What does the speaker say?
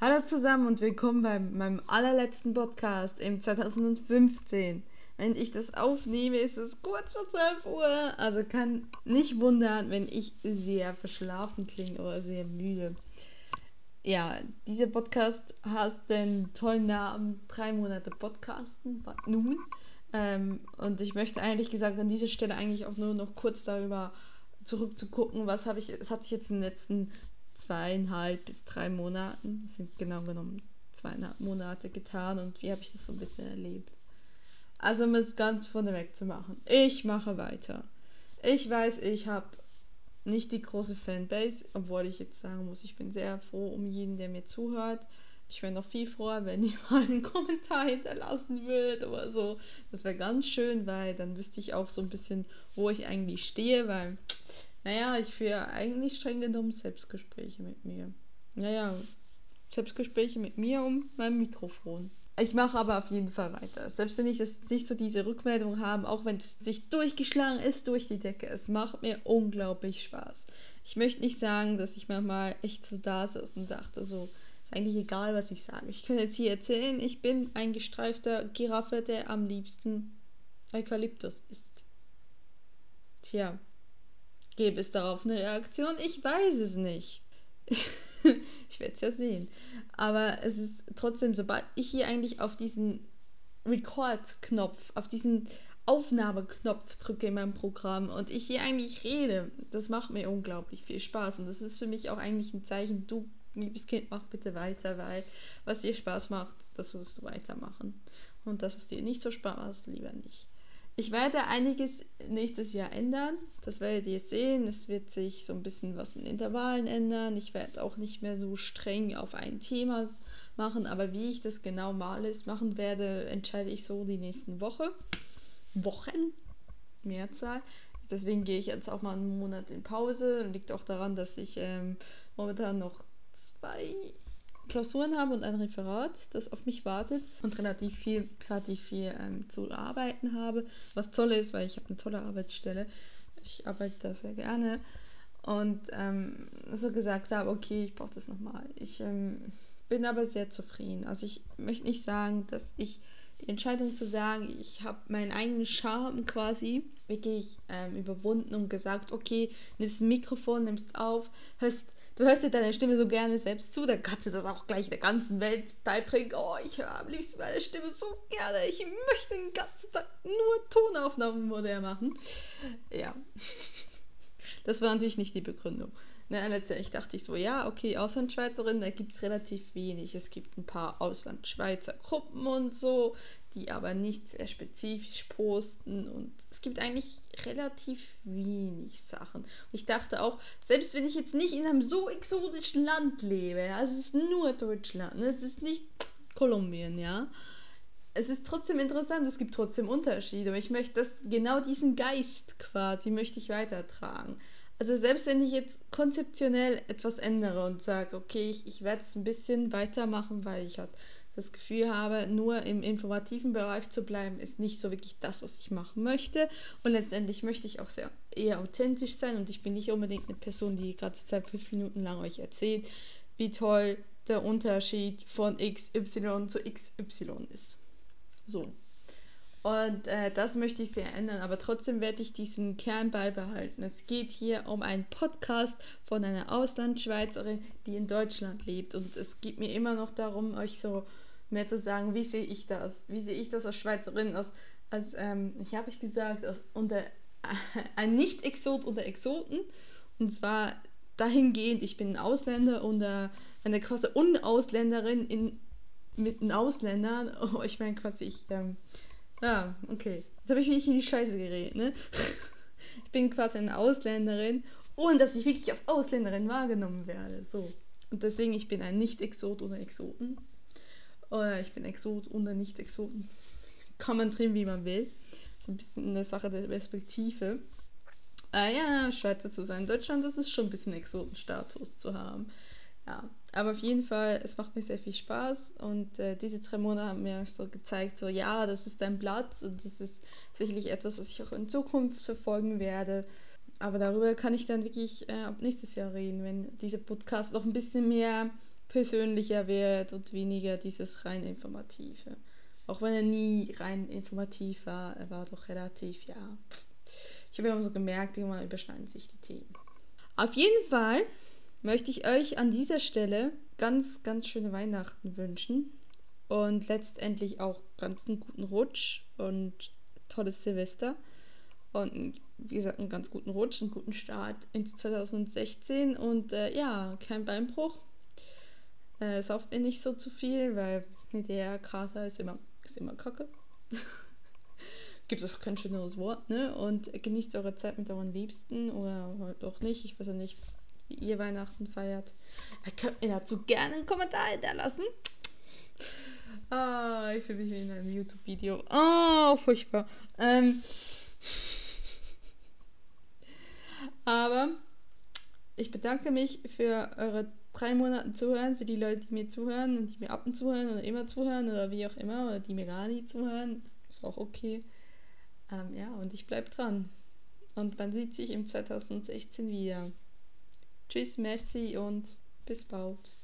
Hallo zusammen und willkommen bei meinem allerletzten Podcast im 2015. Wenn ich das aufnehme, ist es kurz vor 12 Uhr. Also kann nicht wundern, wenn ich sehr verschlafen klinge oder sehr müde. Ja, dieser Podcast hat den tollen Namen Drei Monate Podcasten. Nun. Ähm, und ich möchte eigentlich gesagt an dieser Stelle eigentlich auch nur noch kurz darüber zurückzugucken, was habe ich, es hat sich jetzt in den letzten zweieinhalb bis drei Monaten, sind genau genommen zweieinhalb Monate getan und wie habe ich das so ein bisschen erlebt. Also um es ganz vorneweg zu machen, ich mache weiter. Ich weiß, ich habe nicht die große Fanbase, obwohl ich jetzt sagen muss, ich bin sehr froh um jeden, der mir zuhört. Ich wäre noch viel froher, wenn ihr mal einen Kommentar hinterlassen würdet oder so. Das wäre ganz schön, weil dann wüsste ich auch so ein bisschen, wo ich eigentlich stehe, weil naja, ich führe eigentlich streng genommen Selbstgespräche mit mir. Naja, Selbstgespräche mit mir um mein Mikrofon. Ich mache aber auf jeden Fall weiter. Selbst wenn ich das nicht so diese Rückmeldung habe, auch wenn es sich durchgeschlagen ist durch die Decke, es macht mir unglaublich Spaß. Ich möchte nicht sagen, dass ich manchmal echt so da saß und dachte so, ist eigentlich egal, was ich sage. Ich kann jetzt hier erzählen, ich bin ein gestreifter Giraffe, der am liebsten Eukalyptus isst. Tja, Gäbe es darauf eine Reaktion? Ich weiß es nicht. ich werde es ja sehen. Aber es ist trotzdem, sobald ich hier eigentlich auf diesen Record-Knopf, auf diesen Aufnahmeknopf drücke in meinem Programm und ich hier eigentlich rede, das macht mir unglaublich viel Spaß. Und das ist für mich auch eigentlich ein Zeichen, du, liebes Kind, mach bitte weiter, weil was dir Spaß macht, das wirst du weitermachen. Und das, was dir nicht so Spaß macht, lieber nicht. Ich werde einiges nächstes Jahr ändern. Das werdet ihr sehen. Es wird sich so ein bisschen was in Intervallen ändern. Ich werde auch nicht mehr so streng auf ein Thema machen, aber wie ich das genau mal machen werde, entscheide ich so die nächsten Woche. Wochen, Mehrzahl. Deswegen gehe ich jetzt auch mal einen Monat in Pause. Liegt auch daran, dass ich ähm, momentan noch zwei Klausuren habe und ein Referat, das auf mich wartet und relativ viel, relativ viel ähm, zu arbeiten habe. Was toll ist, weil ich habe eine tolle Arbeitsstelle. Ich arbeite da sehr gerne. Und ähm, so gesagt habe, okay, ich brauche das nochmal. Ich ähm, bin aber sehr zufrieden. Also ich möchte nicht sagen, dass ich die Entscheidung zu sagen, ich habe meinen eigenen Charme quasi wirklich ähm, überwunden und gesagt, okay, nimmst ein Mikrofon, nimmst auf, hörst du hörst dir deine Stimme so gerne selbst zu, dann kannst du das auch gleich der ganzen Welt beibringen. Oh, ich höre am liebsten meine Stimme so gerne. Ich möchte den ganzen Tag nur Tonaufnahmen mit der machen. Ja. Das war natürlich nicht die Begründung. Ne, letztendlich dachte ich so, ja, okay, Auslandschweizerin, da gibt es relativ wenig. Es gibt ein paar Auslandschweizer Gruppen und so, die aber nicht sehr spezifisch posten und es gibt eigentlich relativ wenig Sachen. Und ich dachte auch, selbst wenn ich jetzt nicht in einem so exotischen Land lebe, ja, es ist nur Deutschland, ne, es ist nicht Kolumbien, ja, es ist trotzdem interessant, es gibt trotzdem Unterschiede. Und ich möchte das, genau diesen Geist quasi, möchte ich weitertragen. Also selbst wenn ich jetzt konzeptionell etwas ändere und sage, okay, ich, ich werde es ein bisschen weitermachen, weil ich halt das Gefühl habe, nur im informativen Bereich zu bleiben, ist nicht so wirklich das, was ich machen möchte. Und letztendlich möchte ich auch sehr eher authentisch sein und ich bin nicht unbedingt eine Person, die gerade Zeit fünf Minuten lang euch erzählt, wie toll der Unterschied von XY zu XY ist. So. Und äh, das möchte ich sehr ändern, aber trotzdem werde ich diesen Kern beibehalten. Es geht hier um einen Podcast von einer Auslandschweizerin, die in Deutschland lebt. Und es geht mir immer noch darum, euch so mehr zu sagen, wie sehe ich das? Wie sehe ich das als Schweizerin? Als, als ähm, ich habe ich gesagt, als unter, äh, ein Nicht-Exot unter Exoten. Und zwar dahingehend, ich bin ein Ausländer und äh, eine quasi Unausländerin in, mit den Ausländern. Oh, ich meine quasi, ich. Ähm, ja, okay. Jetzt habe ich mich in die Scheiße geredet, ne? Ich bin quasi eine Ausländerin, ohne dass ich wirklich als Ausländerin wahrgenommen werde. So. Und deswegen, ich bin ein Nicht-Exot oder Exoten. Oder ich bin Exot oder Nicht-Exoten. Kann man drehen, wie man will. So ein bisschen eine Sache der Perspektive. Äh, ja, Schweizer zu sein. Deutschland, das ist schon ein bisschen Exotenstatus zu haben. Ja, aber auf jeden Fall, es macht mir sehr viel Spaß und äh, diese drei Monate haben mir so gezeigt, so ja, das ist dein Platz und das ist sicherlich etwas, was ich auch in Zukunft verfolgen werde. Aber darüber kann ich dann wirklich äh, ab nächstes Jahr reden, wenn dieser Podcast noch ein bisschen mehr persönlicher wird und weniger dieses rein informative. Auch wenn er nie rein informativ war, er war doch relativ, ja. Ich habe immer so gemerkt, irgendwann überschneiden sich die Themen. Auf jeden Fall möchte ich euch an dieser Stelle ganz, ganz schöne Weihnachten wünschen und letztendlich auch ganz einen guten Rutsch und tolles Silvester und wie gesagt einen ganz guten Rutsch, einen guten Start ins 2016 und äh, ja, kein Beinbruch. Äh, sauft mir nicht so zu viel, weil der Kater ist immer, ist immer kacke. Gibt es auch kein schöneres Wort, ne? Und genießt eure Zeit mit euren Liebsten oder halt auch nicht. Ich weiß ja nicht, wie ihr Weihnachten feiert. Ihr könnt mir dazu gerne einen Kommentar hinterlassen. Ah, ich fühle mich wie in einem YouTube-Video. Oh, furchtbar. Ähm. Aber ich bedanke mich für eure drei Monate Zuhören, für die Leute, die mir zuhören und die mir ab und zu hören oder immer zuhören oder wie auch immer, oder die mir gar nie zuhören. Ist auch okay. Ähm, ja, und ich bleibe dran. Und man sieht sich im 2016 wieder. Tschüss, merci und bis bald.